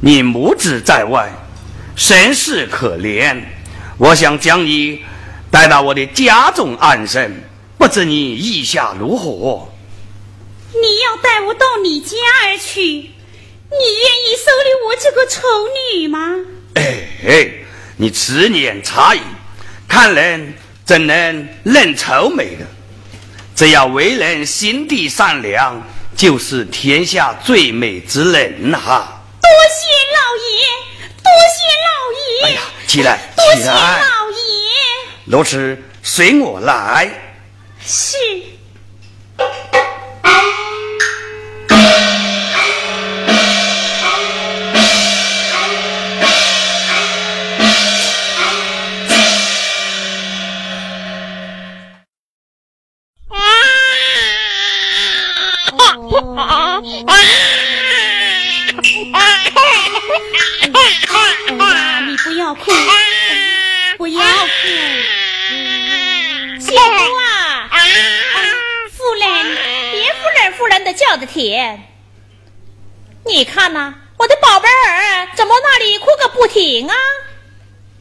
你母子在外，身世可怜，我想将你带到我的家中安身，不知你意下如何？你要带我到你家而去，你愿意收留我这个丑女吗？哎，你此言差矣，看人怎能认丑美的？只要为人心地善良，就是天下最美之人哈！多谢老爷，多谢老爷！哎呀，起来，起来！多谢老爷。如此，随我来。是。不要哭姐夫啊啊夫人别夫人夫人的叫的甜你看呐我的宝贝儿怎么那里哭个不停啊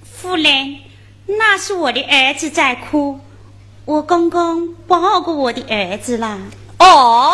夫人那是我的儿子在哭我公公抱过我的儿子啦哦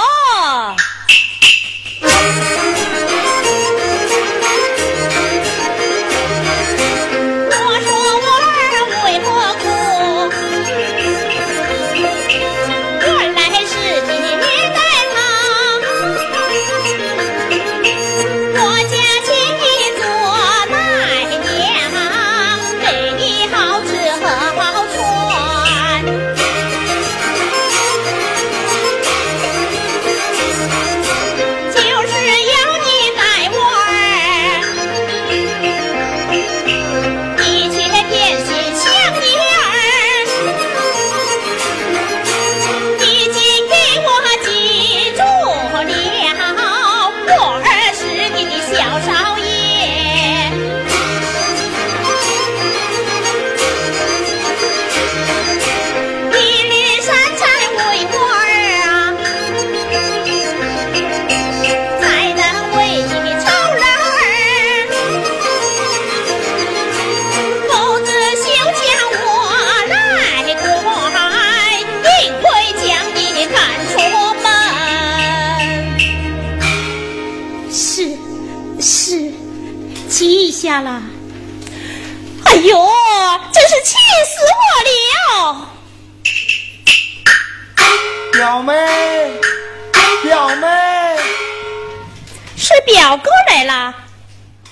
表哥来了，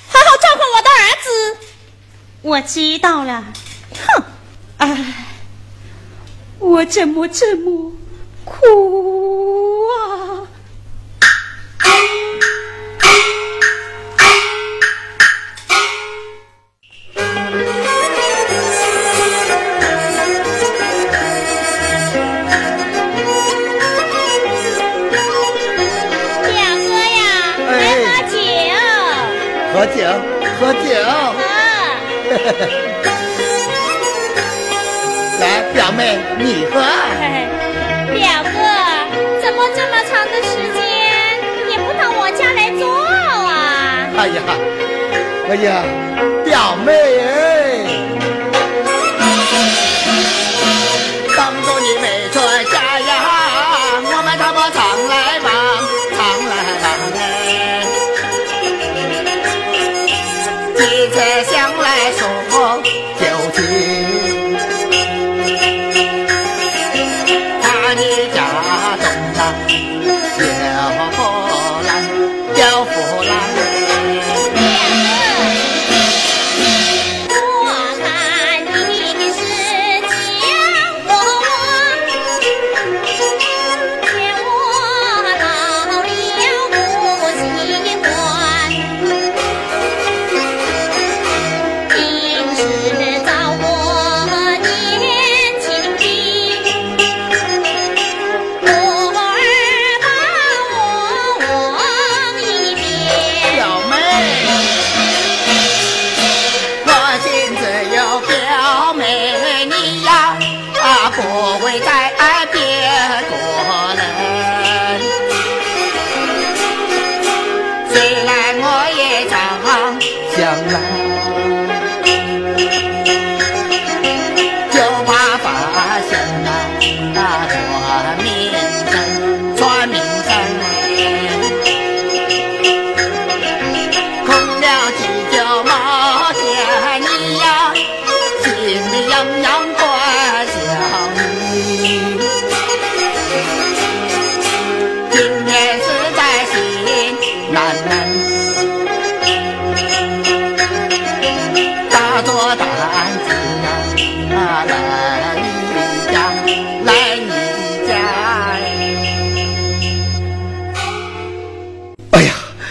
好好照顾我的儿子。我知道了。哼，哎，我怎么这么苦啊？喝酒，来，表妹你喝。表哥，怎么这么长的时间也不到我家来坐啊？哎呀，哎呀，表妹再想来说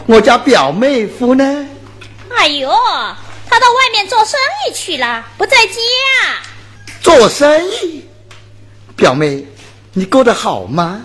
我家表妹夫呢？哎呦，他到外面做生意去了，不在家。做生意？表妹，你过得好吗？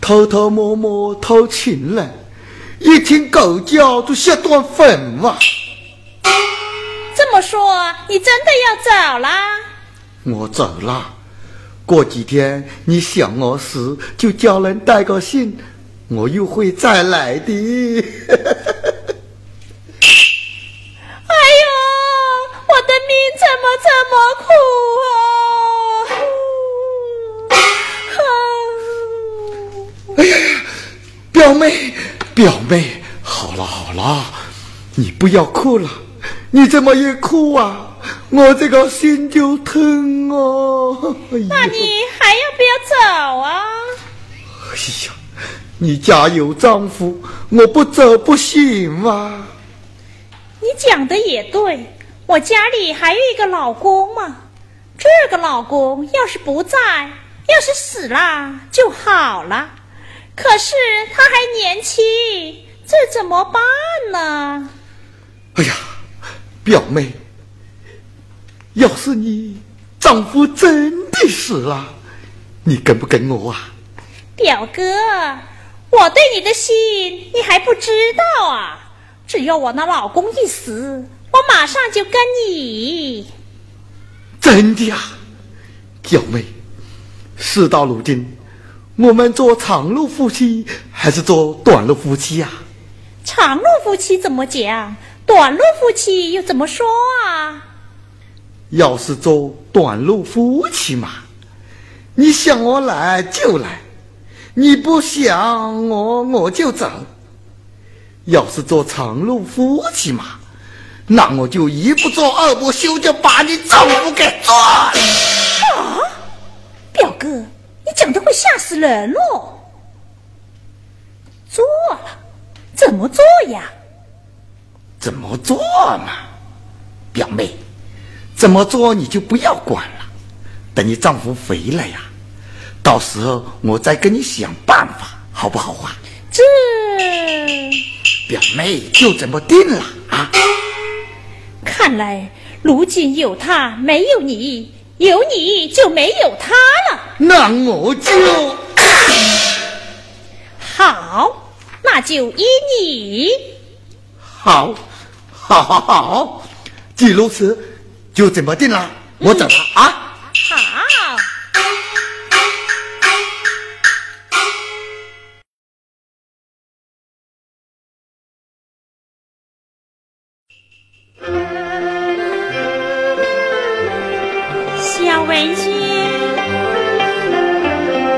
偷偷摸摸偷情了，一听狗叫就吓断粉哇！这么说，你真的要走啦？我走了，过几天你想我时，就叫人带个信，我又会再来的。怎么这么苦啊！哎呀，表妹，表妹，好了好了，你不要哭了。你怎么一哭啊，我这个心就疼哦。那你还要不要走啊？哎呀，你家有丈夫，我不走不行啊。你讲的也对。我家里还有一个老公嘛，这个老公要是不在，要是死了就好了。可是他还年轻，这怎么办呢？哎呀，表妹，要是你丈夫真的死了，你跟不跟我啊？表哥，我对你的心你还不知道啊！只要我那老公一死。我马上就跟你，真的啊，表妹。事到如今，我们做长路夫妻还是做短路夫妻呀？长路夫妻怎么讲？短路夫妻又怎么说啊？要是做短路夫妻嘛，你想我来就来，你不想我我就走。要是做长路夫妻嘛。那我就一不做二不休，就把你丈夫给做了。啊，表哥，你讲的会吓死人哦！做了，怎么做呀？怎么做嘛？表妹，怎么做你就不要管了。等你丈夫回来呀，到时候我再跟你想办法，好不好啊？这表妹就这么定了啊。看来，如今有他没有你，有你就没有他了。那我就好，那就依你。好，好，好，好，既如此，就这么定了。我走了啊。文轩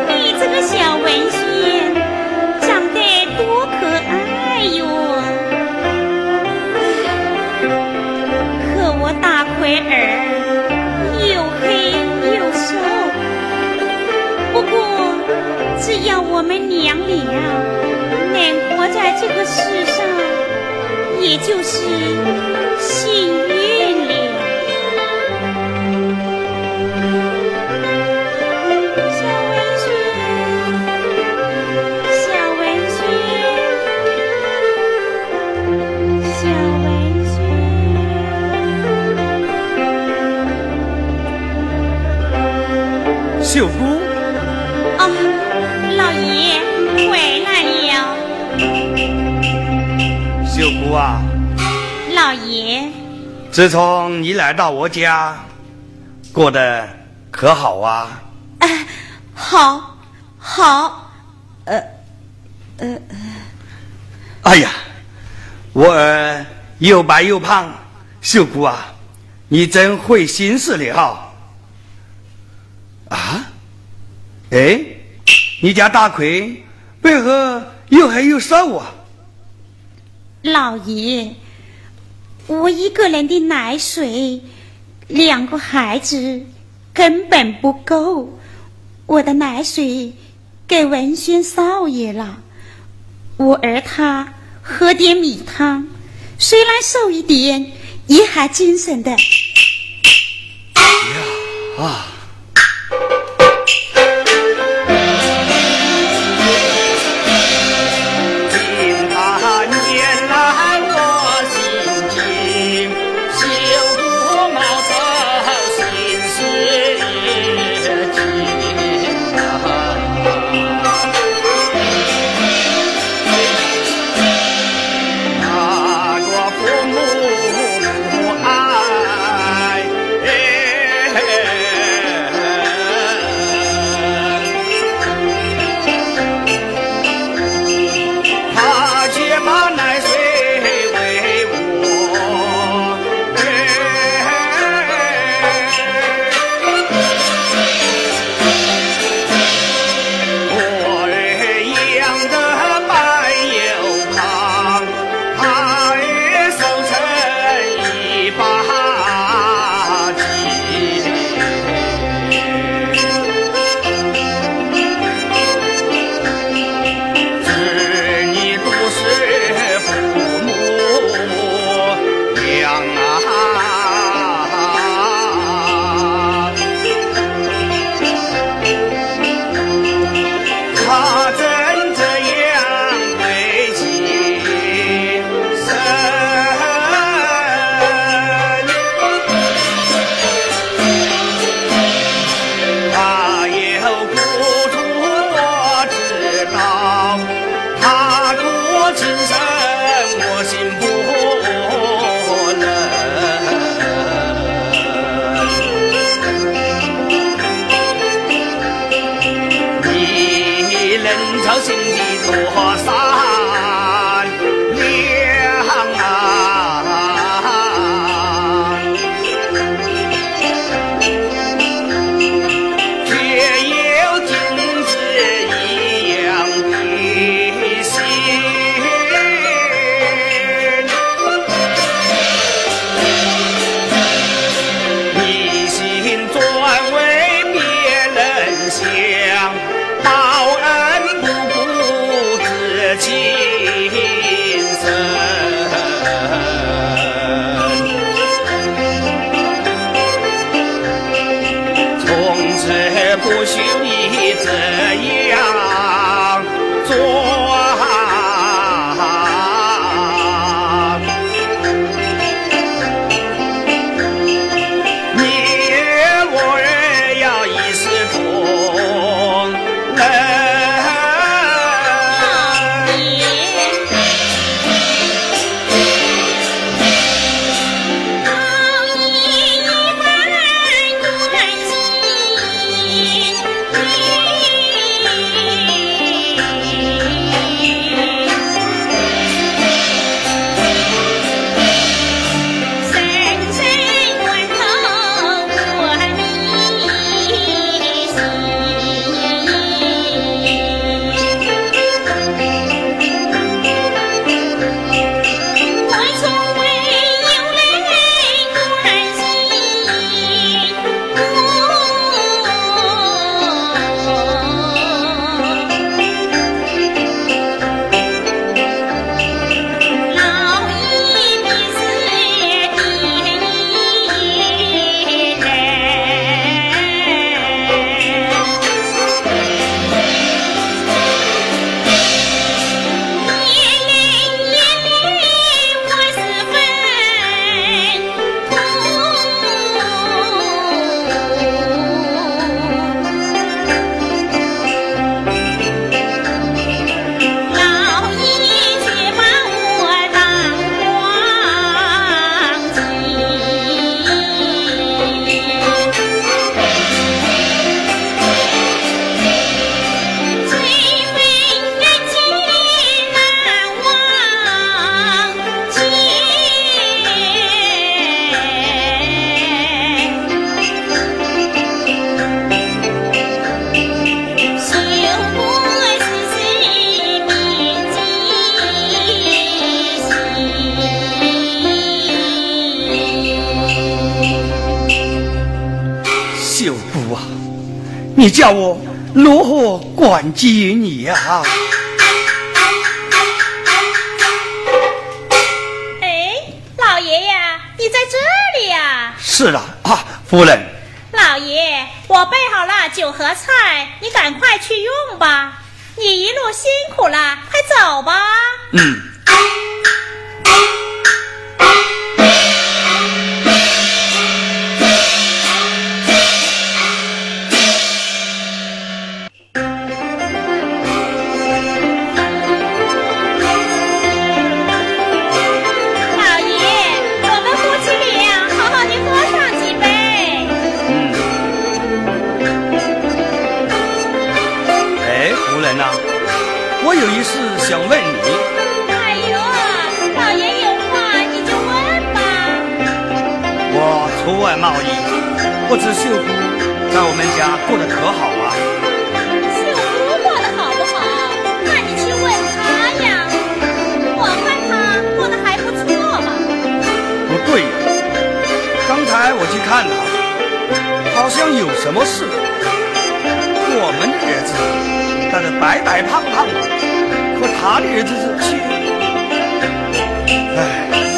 你这个小文轩长得多可爱哟。可我大奎儿又黑又瘦。不过只要我们娘俩能活在这个世上也就是幸运。自从你来到我家，过得可好啊？哎，好，好，呃，呃，哎呀，我儿又白又胖，秀姑啊，你真会心思的哈！啊？哎，你家大奎为何又黑又瘦啊？老爷。我一个人的奶水，两个孩子根本不够。我的奶水给文轩少爷了，我儿他喝点米汤，虽然瘦一点，也还精神的。呀啊！你叫我如何感激于你呀、哎，老爷呀，你在这里呀？是啊，啊，夫人，老爷，我备好了酒和菜，你赶快去用吧。你一路辛苦了，快走吧。嗯，想问你。哎呦，老爷有话你就问吧。我出外贸易，不知秀姑在我们家过得可好啊？秀姑过得好不好？那你去问她呀。我看她过得还不错嘛。不对呀、刚才我去看她，好像有什么事。我们的儿子长得白白胖胖的，他的儿子是去，哎，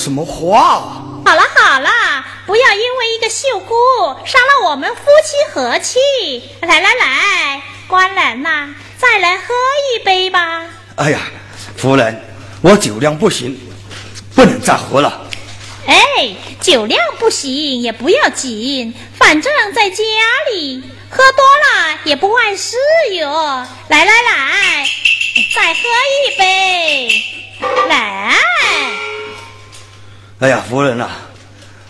什么话啊？好了好了，不要因为一个秀姑伤了我们夫妻和气。来来来，官人呐，再来喝一杯吧。哎呀，夫人，我酒量不行，不能再喝了。哎，酒量不行也不要紧，反正在家里喝多了也不碍事哟。来来来，再喝一杯，来。哎呀，夫人呐、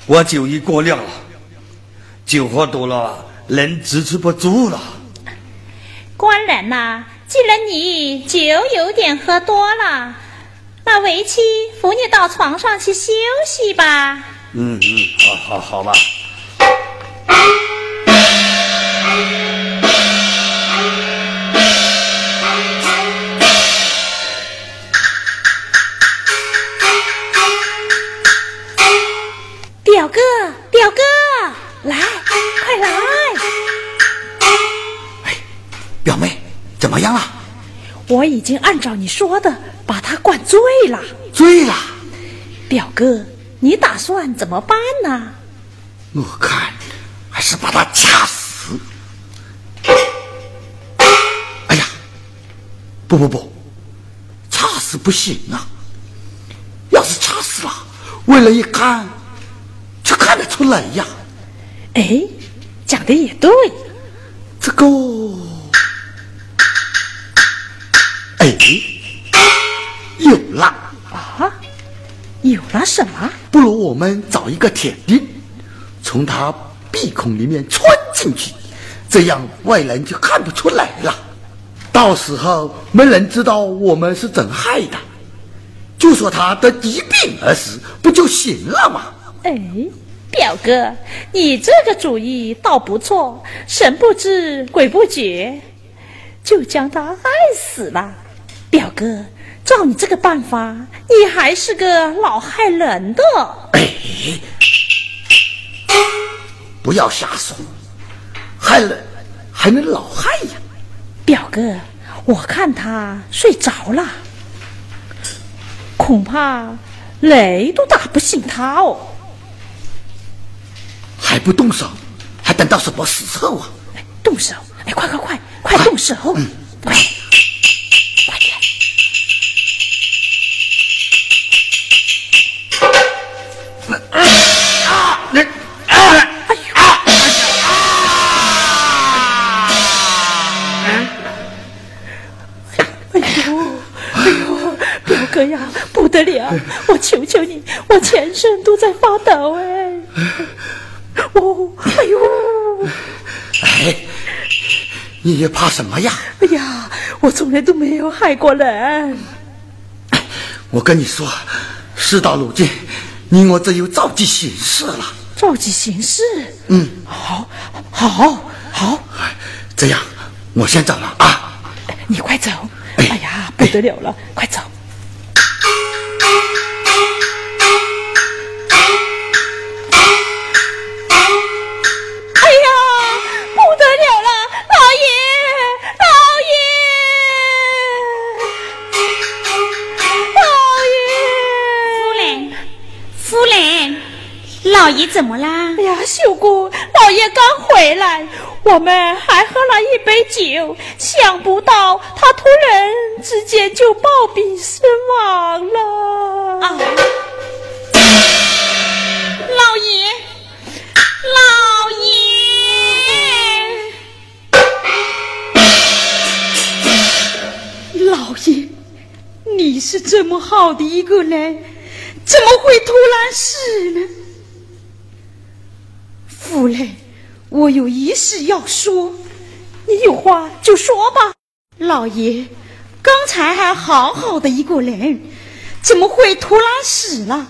我酒已过量了，酒喝多了人支持不住了。官人呐、既然你酒有点喝多了，那为妻扶你到床上去休息吧。嗯嗯，好好好吧。我已经按照你说的把他灌醉了。醉了？表哥，你打算怎么办呢？我看还是把他掐死。哎呀，不不不，掐死不行啊！要是掐死了，为了一看，就看得出来呀。哎，讲的也对。这个，有了！啊，有了什么？不如我们找一个铁钉，从他鼻孔里面穿进去，这样外人就看不出来了。到时候没人知道我们是怎害的，就说他得疾病而死，不就行了吗？哎，表哥，你这个主意倒不错，神不知鬼不觉，就将他害死了。表哥，照你这个办法，你还是个老害人的。哎，不要瞎说，害人还能老害呀？表哥，我看他睡着了，恐怕雷都打不醒他哦。还不动手，还等到什么时候啊？哎动手！哎，快快快，快动手！快，快得了！我求求你，我全身都在发抖哎！哦，哎呦，哎，你也怕什么呀？哎呀，我从来都没有害过人。我跟你说，事到如今，你我只有照计行事了。照计行事。嗯，好，好，好，哎这样，我先走了啊。你快走！哎哎呀，不得了了，快走！哎呀，不得了了，老爷，老爷，老爷！夫人，夫人，老爷怎么啦？哎呀，秀姑，老爷刚回来，我们还喝了一杯酒，想不到他突然之间就暴毙身亡了。啊！老爷，老爷，老爷，你是这么好的一个人，怎么会突然死呢？夫人，我有一事要说，你有话就说吧。老爷，刚才还好好的一个人，怎么会突然死了？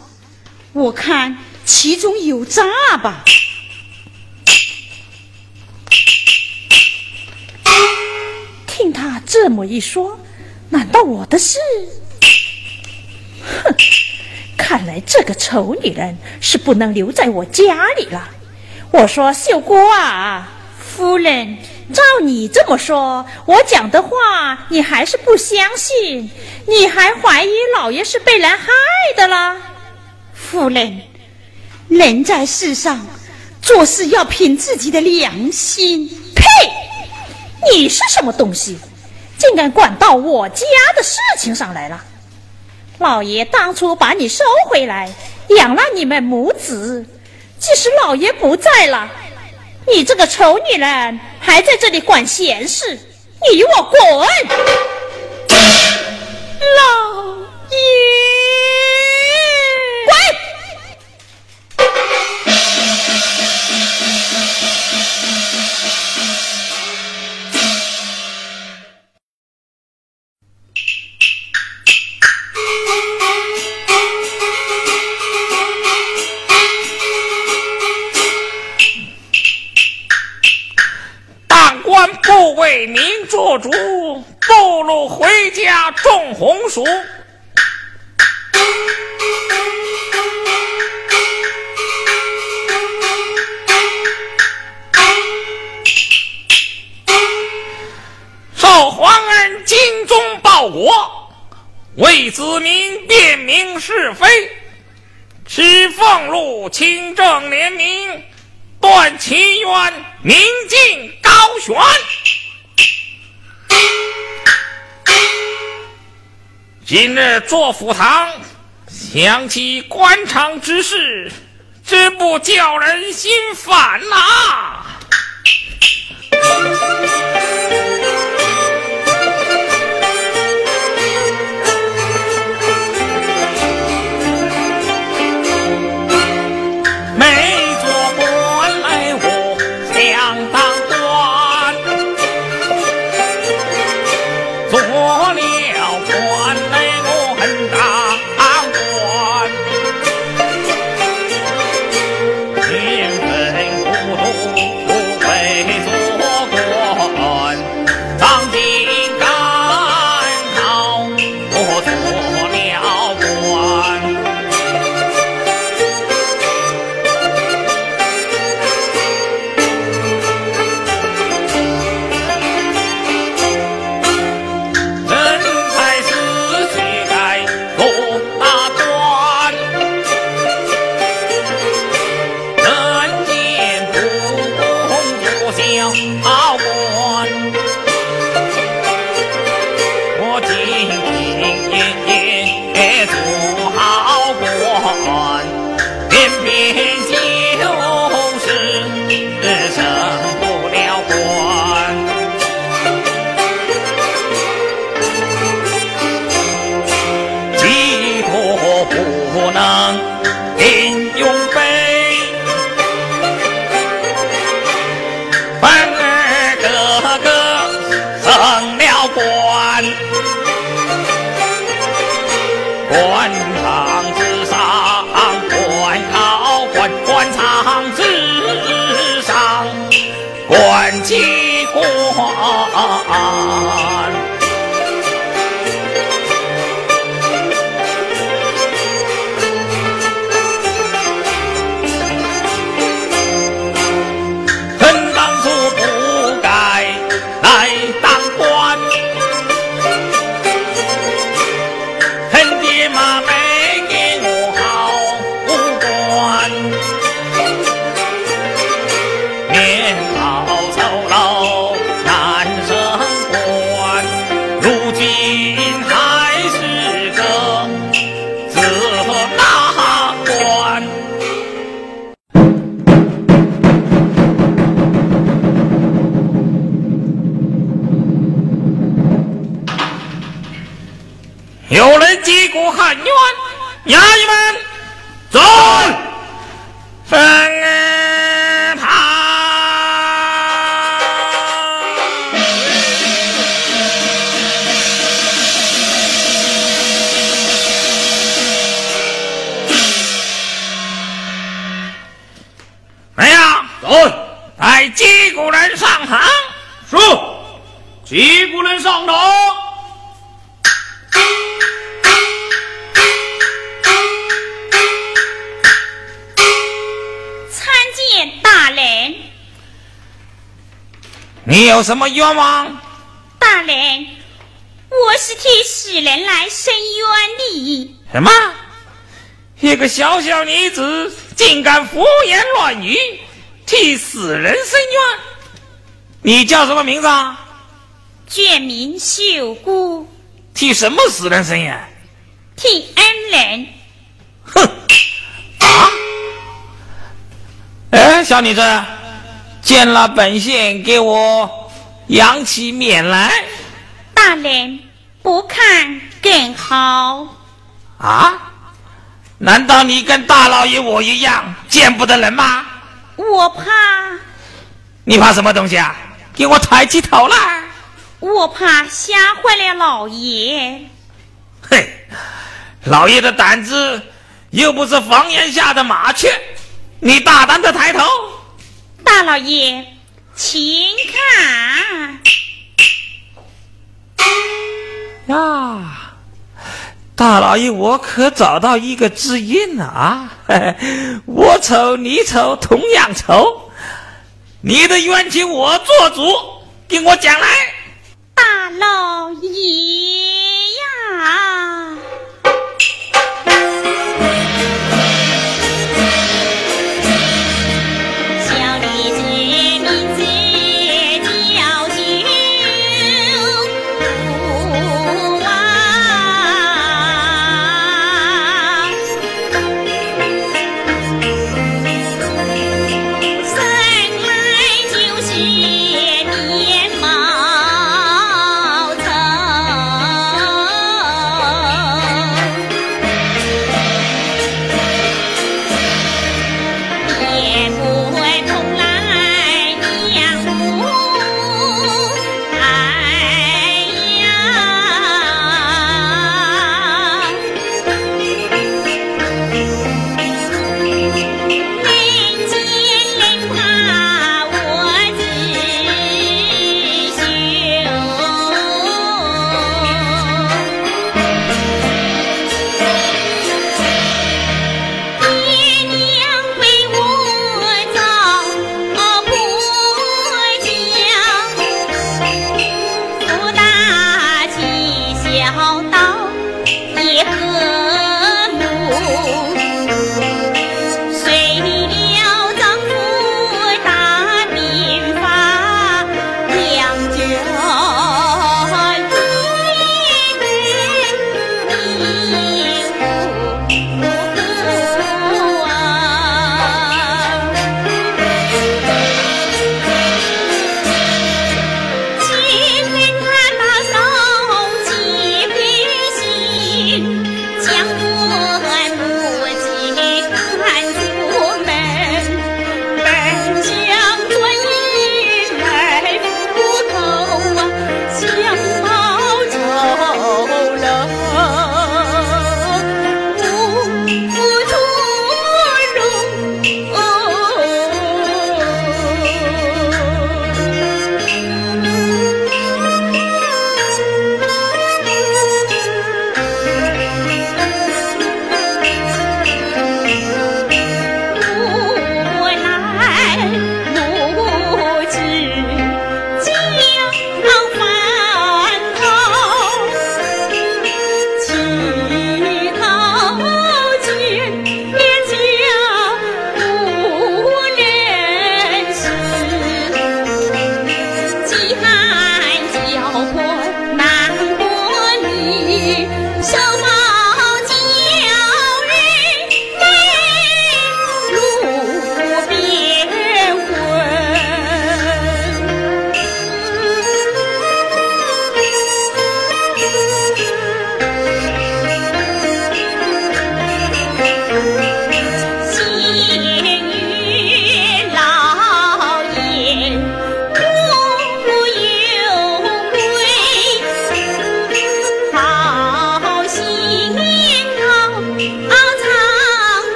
我看其中有诈吧。听他这么一说，难道我的事？哼，看来这个丑女人是不能留在我家里了。我说秀姑啊，夫人，照你这么说，我讲的话你还是不相信，你还怀疑老爷是被人害的了？夫人，人在世上做事要凭自己的良心。呸！你是什么东西，竟敢管到我家的事情上来了？老爷当初把你收回来，养了你们母子，即使老爷不在了，你这个丑女人还在这里管闲事，你与我滚！老爷。家种红薯。受皇恩精忠报国，为子民辨明是非，持俸禄清正廉明。断其冤，明镜高悬。今日坐府堂，想起官场之事，真不叫人心烦呐。机关有什么冤枉？大人，我是替死人来伸冤的。什么？一个小小女子竟敢胡言乱语，替死人伸冤！你叫什么名字啊？卷名秀姑，替什么死人伸冤？替恩人。哼！啊！哎，小女子，见了本县，给我扬起面来。大人，不看更好。啊？难道你跟大老爷我一样见不得人吗？我怕。你怕什么东西啊？给我抬起头来！我怕吓坏了老爷。嘿，老爷的胆子又不是房檐下的麻雀，你大胆的抬头。大老爷，请看。呀！大老爷，我可找到一个知音了啊！我丑你丑，同样丑。你的冤情我做主，跟我讲来。大老爷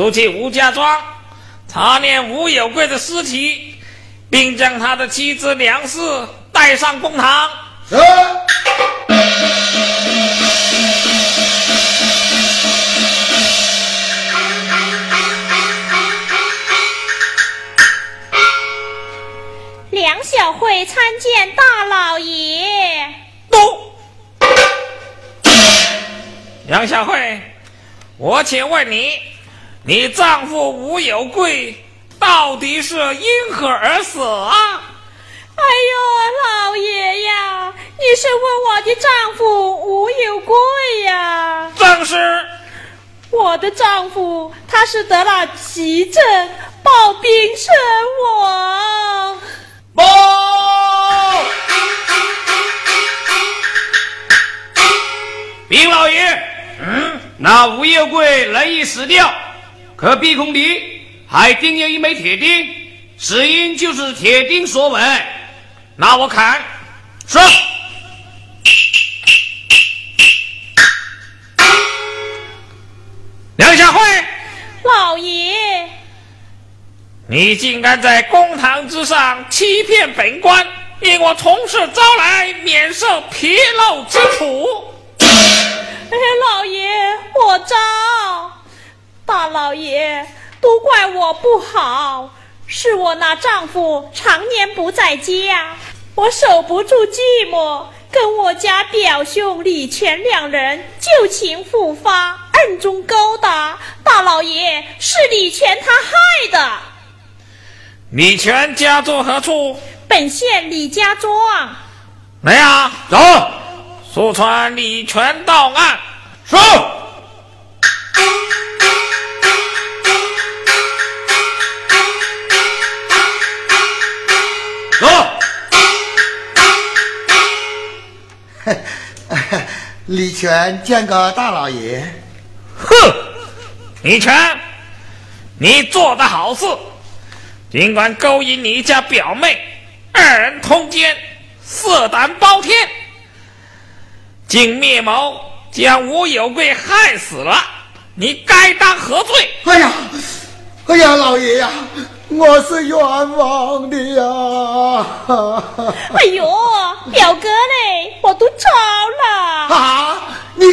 速去吴家庄，查念吴有贵的尸体，并将他的妻子梁氏带上公堂。是。小慧参见大老爷。都，梁小慧，我请问你，你丈夫吴有贵到底是因何而死啊？哎呦，老爷呀，你是问我的丈夫吴有贵呀？正是。我的丈夫他是得了急症，暴病身亡。报！禀老爷，嗯，那吴有贵人已死掉，可鼻孔里还钉有一枚铁钉，死因就是铁钉所为。拿我砍，是。梁小慧，老爷。你竟敢在公堂之上欺骗本官，令我从实招来，免受皮肉之苦。哎，老爷，我招。大老爷，都怪我不好，是我那丈夫常年不在家，我守不住寂寞，跟我家表兄李全两人旧情复发，暗中勾搭。大老爷，是李全他害的。李全家住何处？本县李家庄。来呀，走！速传李全到案。是。李全见个大老爷。哼，李全，你做的好事。尽管勾引你家表妹，二人通奸，色胆包天，竟灭谋将吴有贵害死了，你该当何罪？哎呀，哎呀，老爷呀，我是冤枉的呀！哎呦，表哥嘞，我都招了。啊，你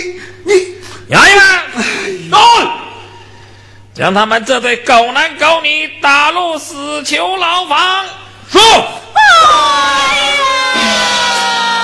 你，洋洋，走，将他们这对狗男狗女打入死囚牢房。说。哎呀！